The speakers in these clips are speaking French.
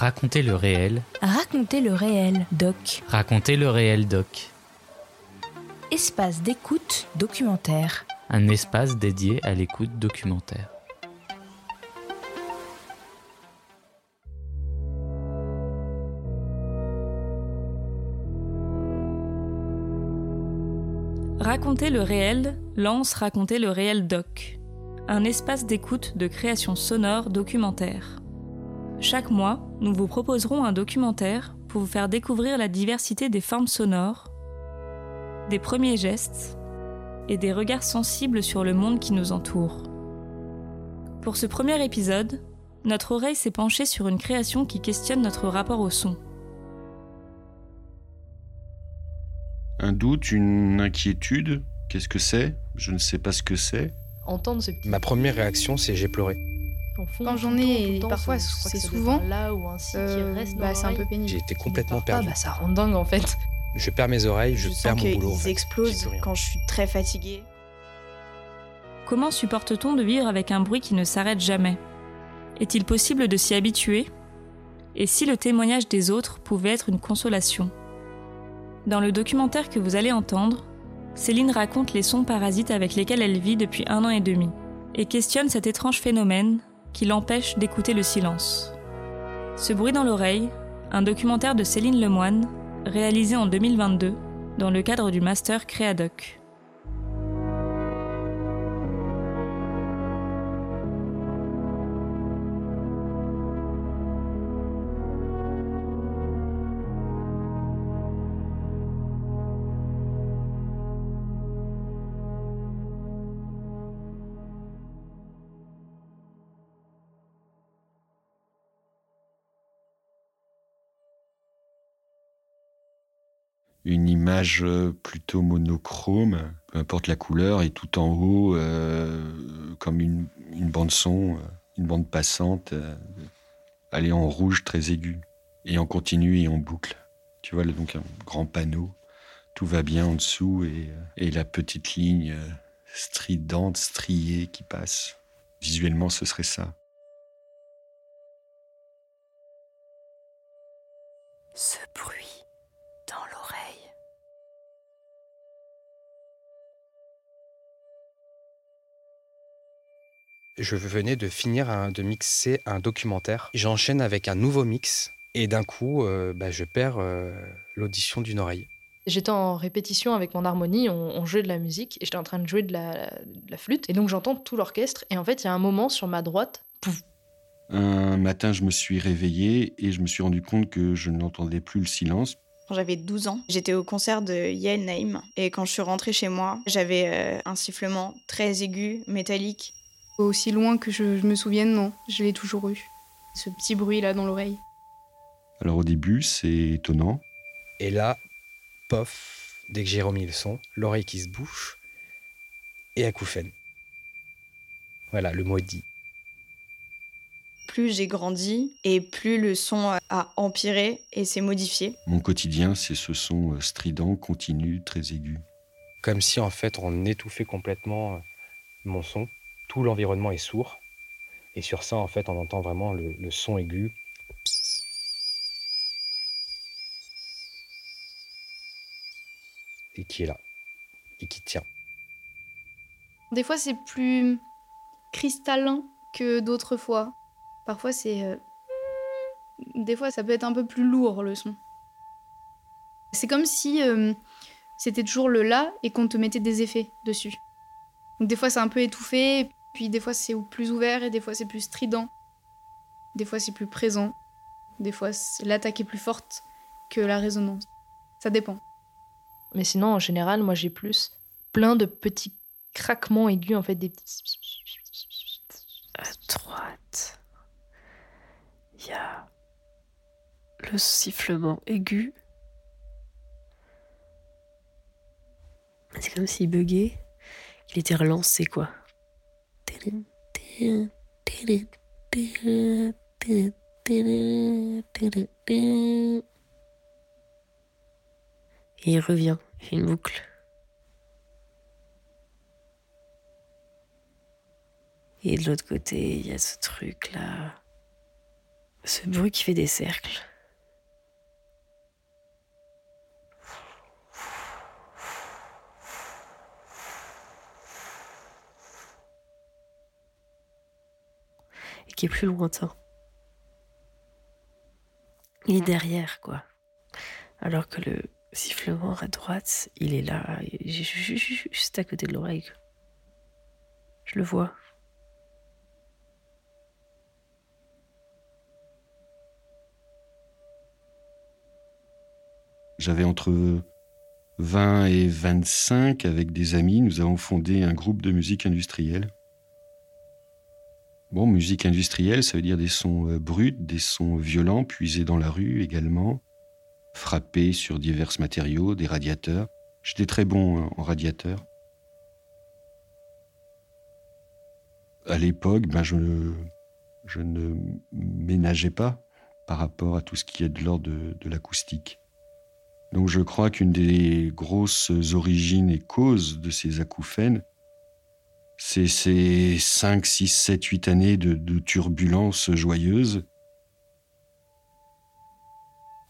Racontez le réel. Racontez le réel, doc. Racontez le réel, doc. Espace d'écoute documentaire. Un espace dédié à l'écoute documentaire. Raconter le réel lance Raconter le réel doc, un espace d'écoute de création sonore documentaire. Chaque mois, nous vous proposerons un documentaire pour vous faire découvrir la diversité des formes sonores, des premiers gestes et des regards sensibles sur le monde qui nous entoure. Pour ce premier épisode, notre oreille s'est penchée sur une création qui questionne notre rapport au son. Un doute, une inquiétude Qu'est-ce que c'est? Je ne sais pas ce que c'est. Entendre ce petit Ma première réaction, c'est j'ai pleuré. Fond, Quand j'en ai, temps, parfois, c'est souvent, là ou Euh, qui reste dans bah, c'est un peu pénible. J'ai été Qui complètement perdu. pas, bah, ça rend dingue en fait. Je perds mes oreilles, je, Je perds sens mon boulot. en qu'ils fait. J'ai explosent quand je suis très fatiguée. Comment supporte-t-on de vivre avec un bruit qui ne s'arrête jamais? Est-il possible de s'y habituer? Et si le témoignage des autres pouvait être une consolation? Dans le documentaire que vous allez entendre, Céline raconte les sons parasites avec lesquels elle vit depuis un an et demi et questionne cet étrange phénomène qui l'empêche d'écouter le silence. Ce bruit dans l'oreille, un documentaire de Céline Lemoine, réalisé en 2022 dans le cadre du master Créadoc. Une image euh, plutôt monochrome, peu importe la couleur, et tout en haut, euh, comme une, une bande son, euh, une bande passante, euh, elle est en rouge très aigu, et en continu et en boucle. Tu vois, donc un grand panneau, tout va bien en dessous, et, et la petite ligne stridente, striée qui passe. Visuellement, ce serait ça. Ce bruit Je venais de finir un- de mixer un documentaire. J'enchaîne avec un nouveau mix et d'un coup, euh, bah, je perds euh, l'audition d'une oreille. J'étais en répétition avec mon harmonie, on, on jouait de la musique et j'étais en train de jouer de la, de la flûte. Et donc j'entends tout l'orchestre et en fait il y a un moment sur ma droite, pouf, Un matin, je me suis réveillé et je me suis rendu compte que je n'entendais plus le silence. Quand j'avais 12 ans, j'étais au concert de Yael Naïm. Et quand je suis rentrée chez moi, j'avais euh, un sifflement très aigu, métallique. Aussi loin que je, je me souvienne, non, je l'ai toujours eu. Ce petit bruit là dans l'oreille. Alors au début, c'est étonnant. Et là, pof, dès que j'ai remis le son, l'oreille qui se bouche et acouphène. Voilà, le mot est dit. Plus j'ai grandi et plus le son a empiré et s'est modifié. Mon quotidien, c'est ce son euh, strident, continu, très aigu. Comme si en fait on étouffait complètement euh, mon son. Tout l'environnement est sourd. Et sur ça, en fait, on entend vraiment le, son aigu. Et qui est là. Et qui tient. Des fois c'est plus cristallin que d'autres fois. Parfois c'est. euh, Des fois ça peut être un peu plus lourd le son. C'est comme si euh, c'était toujours le là et qu'on te mettait des effets dessus. Donc des fois c'est un peu étouffé, puis des fois c'est plus ouvert et des fois c'est plus strident. Des fois c'est plus présent. Des fois l'attaque est plus forte que la résonance. Ça dépend. Mais sinon, en général, moi, j'ai plus plein de petits craquements aigus, en fait, des petits... À droite, il y a le sifflement aigu. C'est comme s'il buguait. Il était relancé, quoi. Et il revient, il fait une boucle. Et de l'autre côté, il y a ce truc là. Ce bruit qui fait des cercles. Qui est plus lointain. Il est derrière, quoi. Alors que le sifflement à droite, il est là, juste à côté de l'oreille. Je le vois. J'avais entre 20 et 25 avec des amis. Nous avons fondé un groupe de musique industrielle. Bon, musique industrielle, ça veut dire des sons euh, bruts, des sons violents, puisés dans la rue également, frappés sur divers matériaux, des radiateurs. J'étais très bon hein, en radiateur. À l'époque, ben je, je ne ménageais pas par rapport à tout ce qui est de l'ordre de, de l'acoustique. Donc je crois qu'une des grosses origines et causes de ces acouphènes, c'est ces 5, 6, 7, 8 années de, de turbulences joyeuses.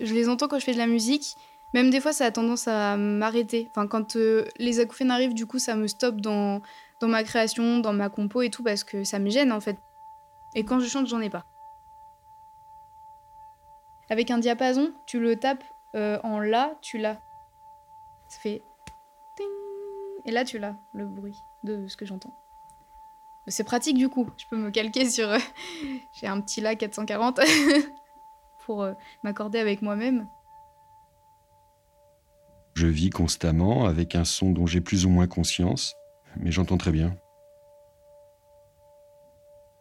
Je les entends quand je fais de la musique. Même des fois, ça a tendance à m'arrêter. Enfin, quand euh, les acouphènes arrivent, du coup, ça me stoppe dans, dans ma création, dans ma compo et tout, parce que ça me gêne, en fait. Et quand je chante, j'en ai pas. Avec un diapason, tu le tapes euh, en La, tu l'as. Ça fait. Et là, tu l'as, le bruit de ce que j'entends. C'est pratique du coup. Je peux me calquer sur. euh, J'ai un petit La 440 pour euh, m'accorder avec moi-même. Je vis constamment avec un son dont j'ai plus ou moins conscience, mais j'entends très bien.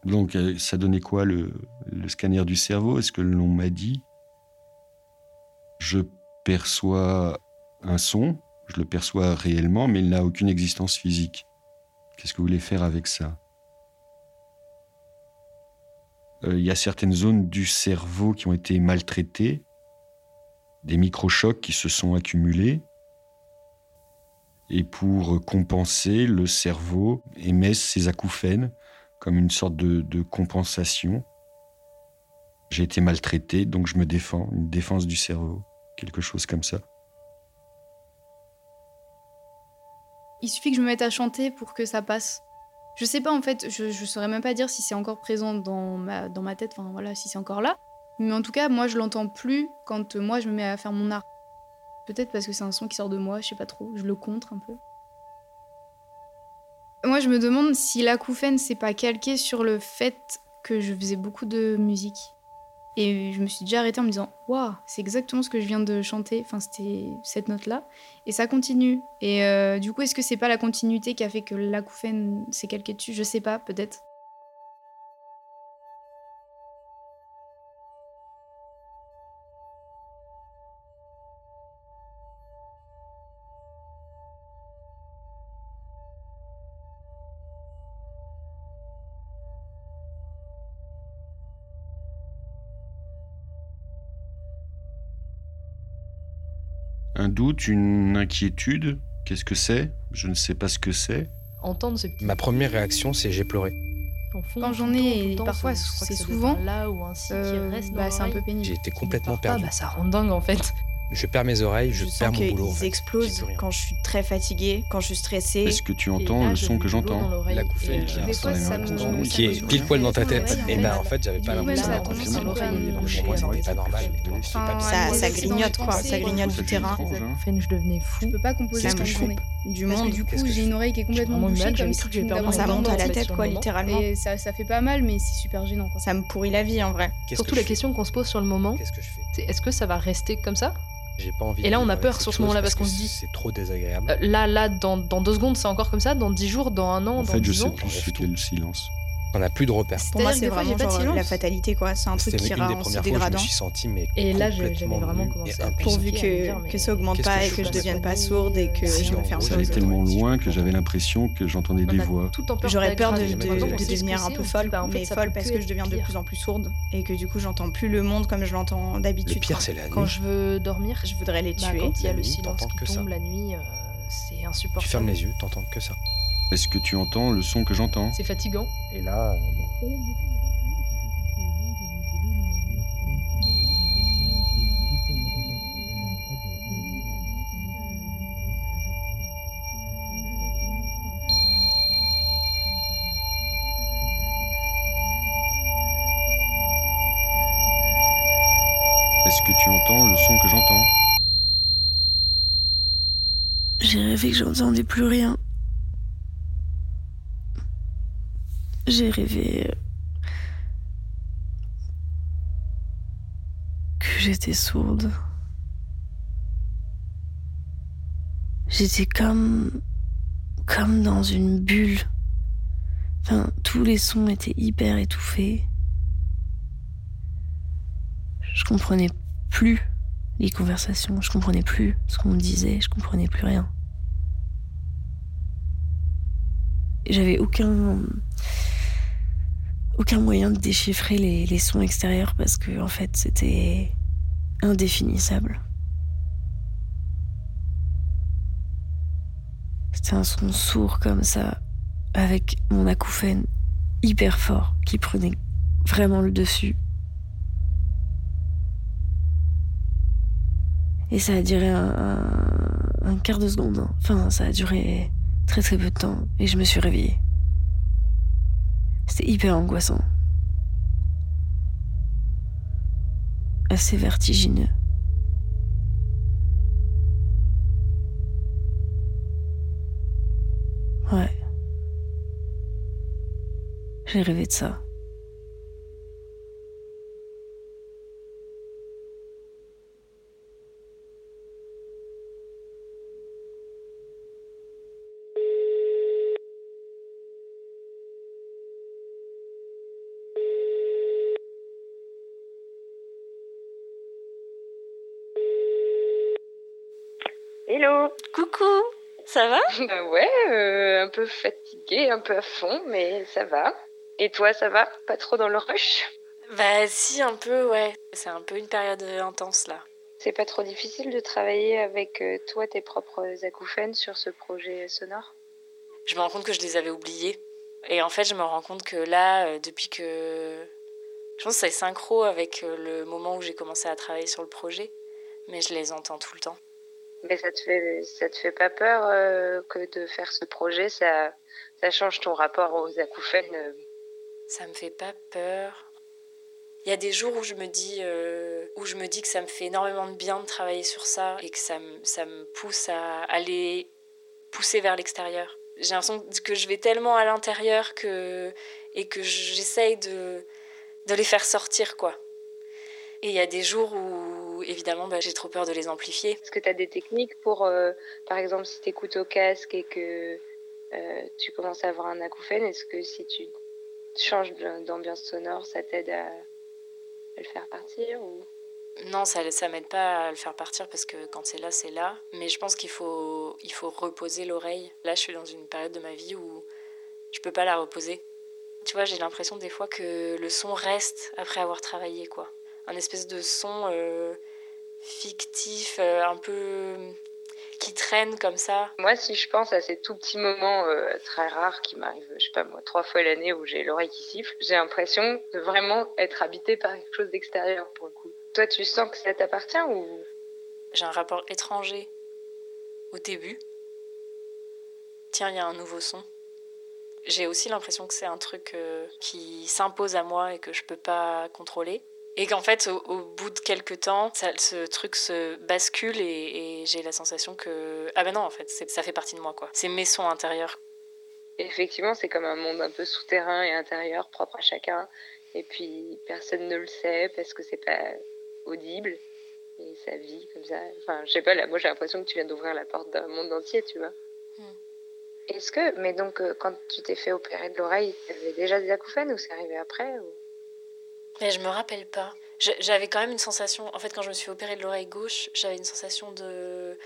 Donc, euh, ça donnait quoi le, le scanner du cerveau? Est-ce que l'on m'a dit? Je perçois un son, je le perçois réellement, mais il n'a aucune existence physique. Qu'est-ce que vous voulez faire avec ça? Il y a certaines zones du cerveau qui ont été maltraitées, des microchocs qui se sont accumulés. Et pour compenser, le cerveau émet ces acouphènes comme une sorte de, de compensation. J'ai été maltraité, donc je me défends, une défense du cerveau, quelque chose comme ça. Il suffit que je me mette à chanter pour que ça passe. Je sais pas en fait, je, je saurais même pas dire si c'est encore présent dans ma, dans ma tête, enfin voilà, si c'est encore là. Mais en tout cas, moi je l'entends plus quand euh, moi je me mets à faire mon art. Peut-être parce que c'est un son qui sort de moi, je sais pas trop, je le contre un peu. Moi je me demande si l'acouphène c'est pas calqué sur le fait que je faisais beaucoup de musique. Et je me suis déjà arrêtée en me disant Waouh, c'est exactement ce que je viens de chanter. Enfin, c'était cette note-là. Et ça continue. Et euh, du coup, est-ce que c'est pas la continuité qui a fait que l'acouphène s'est calqué dessus? Je sais pas, peut-être. Un doute, une inquiétude, qu'est-ce que c'est? Je ne sais pas ce que c'est. Entendre petits Ma première réaction, c'est j'ai pleuré. Quand j'en ai, et parfois, c'est souvent, là ou un si Euh, qui reste dans bah, c'est un peu pénible. J'ai été complètement perdu. bah, ça rend dingue en fait. Je perds mes oreilles, je, Je, perds sens mon boulot. en fait. J'ai explosent quand je suis très fatiguée, quand je suis stressée. Est-ce que tu entends là, le son que j'entends L'acouphène et, qui euh, est qui est pile poil dans ta tête. Et ben en fait, j'avais pas l'impression m'envahir. Donc, Pour moi, c'était pas normal. Ça- grignote, quoi, ça grignote je- terrain. hein. Enfin, je devenais fou. Je peux pas composer je journée. Du monde. du coup, j'ai une oreille qui est complètement bouchée comme si tu me Ça monte à la tête, en quoi, littéralement. Et ça, ça fait pas mal, mais c'est super gênant. Quoi. Ça me pourrit la vie en vrai. Qu'est-ce Surtout la question qu'on se pose sur le moment, c'est est-ce que ça va rester comme ça J'ai pas envie. Et là, on a peur sur ce moment-là parce qu'on se dit- c'est trop désagréable. Euh, Là, là, dans, dans deux secondes, c'est encore comme ça. Dans dix jours, dans un an, En dans fait, je dix sais ans. plus ce qu'est le silence. On n'a plus de repères. Pour moi, c'est des vraiment pas genre silence. la fatalité, quoi. C'est un truc qui des en se premières fois où je me dégradant. suis senti mais Et là, j'avais vraiment commencé à. Pourvu que, que ça augmente pas que et que je fais devienne pas sourde et que si je me ferme J'allais tellement loin que j'avais l'impression que j'entendais des On a voix. J'aurais peur de, devenir un peu folle, bah, mais ça folle parce que je deviens de plus en plus sourde et que du coup j'entends plus le monde comme je l'entends d'habitude. Pire c'est la nuit. Quand je veux dormir, Je voudrais les bah, tuer. quand il y a le silence qui que ça. tombe la nuit, euh, c'est insupportable. Tu fermes les yeux, t'entends que ça. Est-ce que tu entends le son que j'entends? C'est fatigant. Et là. Euh, Est-ce que tu entends le son que j'entends? J'ai rêvé que j'entendais plus rien. J'ai rêvé euh, que j'étais sourde. J'étais comme comme dans une bulle. Enfin, tous les sons étaient hyper étouffés. Je comprenais plus les conversations, je comprenais plus ce qu'on me disait, je comprenais plus rien. J'avais aucun aucun moyen de déchiffrer les, sons extérieurs parce que en fait c'était indéfinissable. C'était un son sourd comme ça, avec mon acouphène hyper fort qui prenait vraiment le dessus. Et ça a duré un quart de seconde. hein. Enfin, ça a duré très très peu de temps. Et je me suis réveillée. C'était hyper angoissant. Assez vertigineux. Ouais. J'ai rêvé de ça. Coucou, ça va? Bah ouais, euh, un peu fatiguée, un peu à fond, mais ça va. Et toi, ça va? Pas trop dans le rush? Bah si, un peu, ouais. C'est un peu une période euh, intense là. C'est pas trop difficile de travailler avec euh, toi, tes propres acouphènes sur ce projet sonore? Je me rends compte que je les avais oubliés. Et en fait, je me rends compte que là, depuis que... Je pense que c'est synchro avec le moment où j'ai commencé à travailler sur le projet. Mais je les entends tout le temps. Mais ça te fait, ça te fait pas peur euh, que de faire ce projet, ça, ça change ton rapport aux acouphènes euh, Ça me fait pas peur. Il y a des jours où je me dis, euh, où je me dis que ça me fait énormément de bien de travailler sur ça et que ça me, ça me pousse à aller pousser vers l'extérieur. J'ai l'impression que je vais tellement à l'intérieur que et que j'essaye de, de les faire sortir quoi. Et il y a des jours où évidemment bah, j'ai trop peur de les amplifier. Est-ce que tu as des techniques pour, euh, par exemple, si tu écoutes au casque et que euh, tu commences à avoir un acouphène, est-ce que si tu changes d'ambiance sonore, ça t'aide à, à le faire partir ou... Non, ça ça m'aide pas à le faire partir parce que quand c'est là, c'est là. Mais je pense qu'il faut, il faut reposer l'oreille. Là, je suis dans une période de ma vie où je peux pas la reposer. Tu vois, j'ai l'impression des fois que le son reste après avoir travaillé, quoi. Un espèce de son euh, fictif, euh, un peu qui traîne comme ça. Moi, si je pense à ces tout petits moments euh, très rares qui m'arrivent, je sais pas moi, trois fois l'année où j'ai l'oreille qui siffle, j'ai l'impression de vraiment être habitée par quelque chose d'extérieur pour le coup. Toi, tu sens que ça t'appartient ou? J'ai un rapport étranger au début. Tiens, il y a un nouveau son. J'ai aussi l'impression que c'est un truc euh, qui s'impose à moi et que je peux pas contrôler. Et qu'en fait, au, au bout de quelques temps, ça- ce truc se bascule et, et j'ai la sensation que. Ah ben non, en fait, ça fait partie de moi, quoi. C'est mes sons intérieurs. effectivement, c'est comme un monde un peu souterrain et intérieur, propre à chacun. Et puis, personne ne le sait parce que c'est pas audible. Et ça vit comme ça. Enfin, je sais pas, là, moi j'ai l'impression que tu viens d'ouvrir la porte d'un monde entier, tu vois. Hmm. Est-ce que, mais donc, euh, quand tu t'es fait opérer de l'oreille, t'avais déjà des acouphènes ou c'est arrivé après ou... Mais je me rappelle pas. J'avais quand même une sensation. En fait, quand je me suis opérée de l'oreille gauche, j'avais une sensation de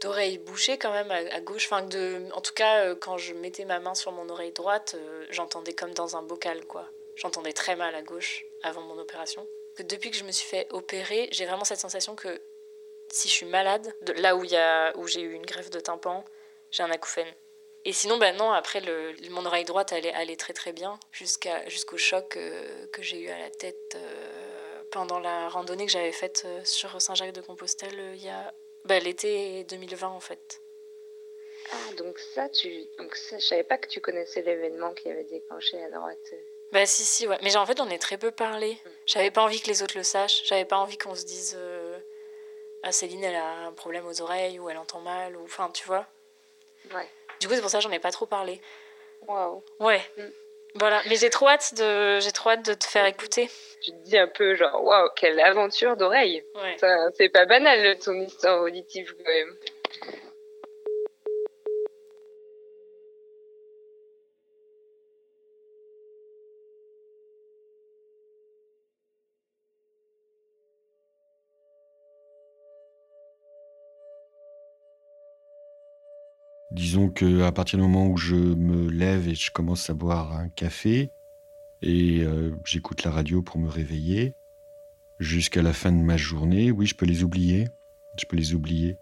d'oreille bouchée quand même à, gauche. Enfin, de, en tout cas, euh, quand je mettais ma main sur mon oreille droite, euh, j'entendais comme dans un bocal, quoi. J'entendais très mal à gauche avant mon opération. Depuis que je me suis fait opérer, j'ai vraiment cette sensation que si je suis malade, de là où y où j'ai eu une greffe de tympan, j'ai un acouphène. Et sinon, ben non, après, le, mon oreille droite allait, allait très très bien jusqu'à, jusqu'au choc euh, que j'ai eu à la tête euh, pendant la randonnée que j'avais faite euh, sur Saint-Jacques-de-Compostelle il y a ben, l'été 2020 en fait. Ah, donc ça, tu. Donc ça, je savais pas que tu connaissais l'événement qui avait déclenché à droite. Bah si, si, ouais. Mais en fait, on est très peu parlé. J'avais pas envie que les autres le sachent. J'avais pas envie qu'on se dise... euh, Ah, Céline, elle a un problème aux oreilles, ou elle entend mal, ou... Enfin, tu vois. Ouais. Du coup, c'est pour ça que j'en ai pas trop parlé. Waouh. Ouais. Mm. Voilà. Mais j'ai trop hâte de... J'ai trop hâte de te faire écouter. Tu te dis un peu genre, waouh, quelle aventure d'oreille. Ouais. C'est pas banal ton histoire auditive quand même. Disons que à partir du moment où je me lève et je commence à boire un café et euh, j'écoute la radio pour me réveiller, jusqu'à la fin de ma journée, oui, je peux les oublier. Je peux les oublier.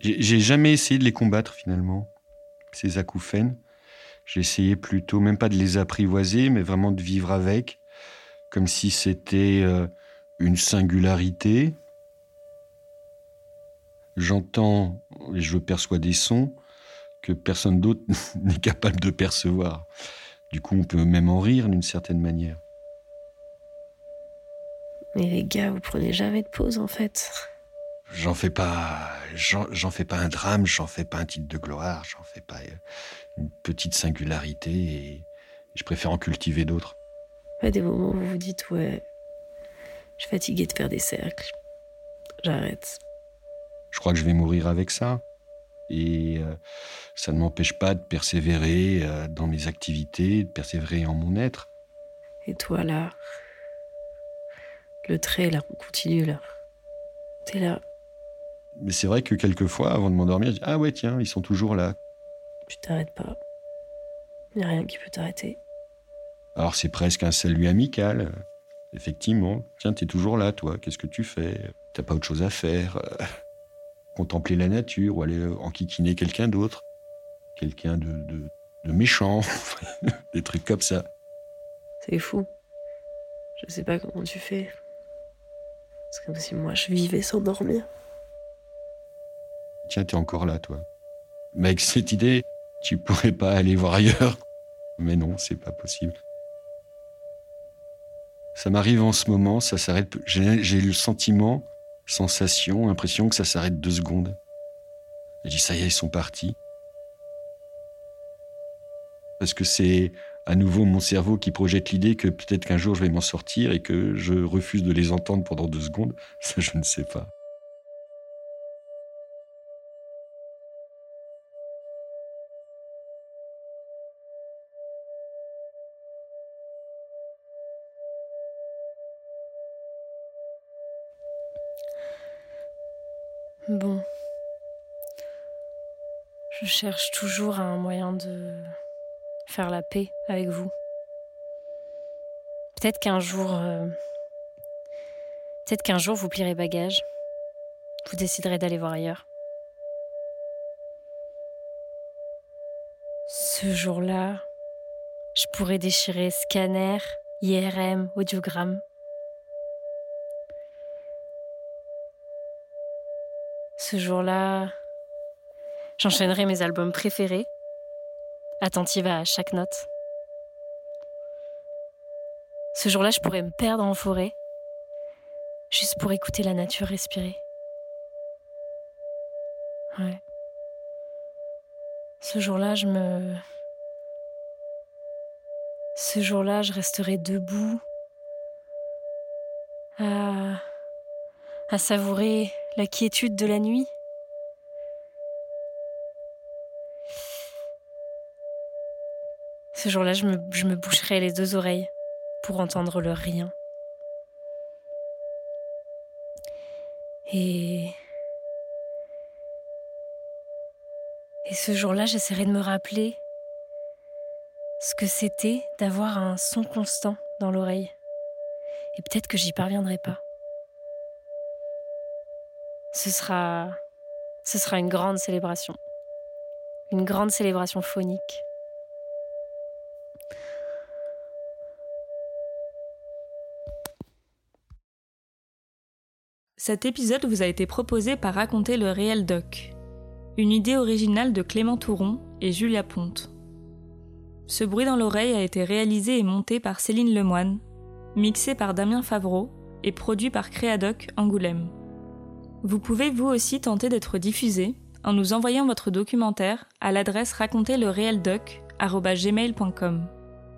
J'ai j'ai jamais essayé de les combattre finalement, ces acouphènes. J'ai essayé plutôt, même pas de les apprivoiser, mais vraiment de vivre avec, comme si c'était euh, une singularité. J'entends et je perçois des sons que personne d'autre n'est capable de percevoir. Du coup, on peut même en rire d'une certaine manière. Mais les gars, vous prenez jamais de pause en fait. J'en fais pas, j'en fais pas un drame, j'en fais pas un titre de gloire, j'en fais pas euh, une petite singularité et je préfère en cultiver d'autres. Pas des moments où vous vous dites, ouais, je suis fatiguée de faire des cercles. J'arrête. Je crois que je vais mourir avec ça. Et euh, ça ne m'empêche pas de persévérer euh, dans mes activités, de persévérer en mon être. Et toi là, le trait là, on continue là. T'es là, Mais c'est vrai que quelquefois, avant de m'endormir, je dis Ah ouais, tiens, ils sont toujours là. tu t'arrêtes pas. Y a rien qui peut t'arrêter. Alors c'est presque un salut amical. Effectivement. Tiens, t'es toujours là, toi. Qu'est-ce que tu fais? T'as pas autre chose à faire Contempler la nature ou aller enquiquiner quelqu'un d'autre. Quelqu'un de, de, de méchant. Des trucs comme ça. C'est fou. Je sais pas comment tu fais. C'est comme si moi je vivais sans dormir. Tiens, t'es encore là, toi. Mais avec cette idée, tu pourrais pas aller voir ailleurs. Mais non, c'est pas possible. Ça m'arrive en ce moment, ça s'arrête. j'ai le sentiment, sensation, impression que ça s'arrête deux secondes. Je dis, ça y est, ils sont partis. Parce que c'est à nouveau mon cerveau qui projette l'idée que peut-être qu'un jour je vais m'en sortir et que je refuse de les entendre pendant deux secondes. Ça, je ne sais pas. Bon. Je cherche toujours un moyen de faire la paix avec vous. Peut-être qu'un jour. euh, Peut-être qu'un jour vous plierez bagage. Vous déciderez d'aller voir ailleurs. Ce jour-là, je pourrais déchirer scanner, IRM, audiogramme. Ce jour-là, j'enchaînerai mes albums préférés, attentive à chaque note. Ce jour-là, je pourrais me perdre en forêt, juste pour écouter la nature respirer. Ouais. Ce jour-là, je me... Ce jour-là, je resterai debout à... à savourer la quiétude de la nuit. Ce jour-là, je me, boucherai les deux oreilles pour entendre le rien. Et. Et ce jour-là, j'essaierai de me rappeler ce que c'était d'avoir un son constant dans l'oreille. Et peut-être que j'y parviendrai pas. Ce sera. Une grande célébration. Une grande célébration phonique. Cet épisode vous a été proposé par Raconter le réel doc, une idée originale de Clément Touron et Julia Ponte. Ce bruit dans l'oreille a été réalisé et monté par Céline Lemoine, mixé par Damien Favreau et produit par Créadoc Angoulême. Vous pouvez vous aussi tenter d'être diffusé en nous envoyant votre documentaire à l'adresse raconterlereeldoc@gmail.com.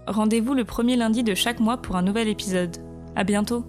Rendez-vous le premier lundi de chaque mois pour un nouvel épisode. À bientôt!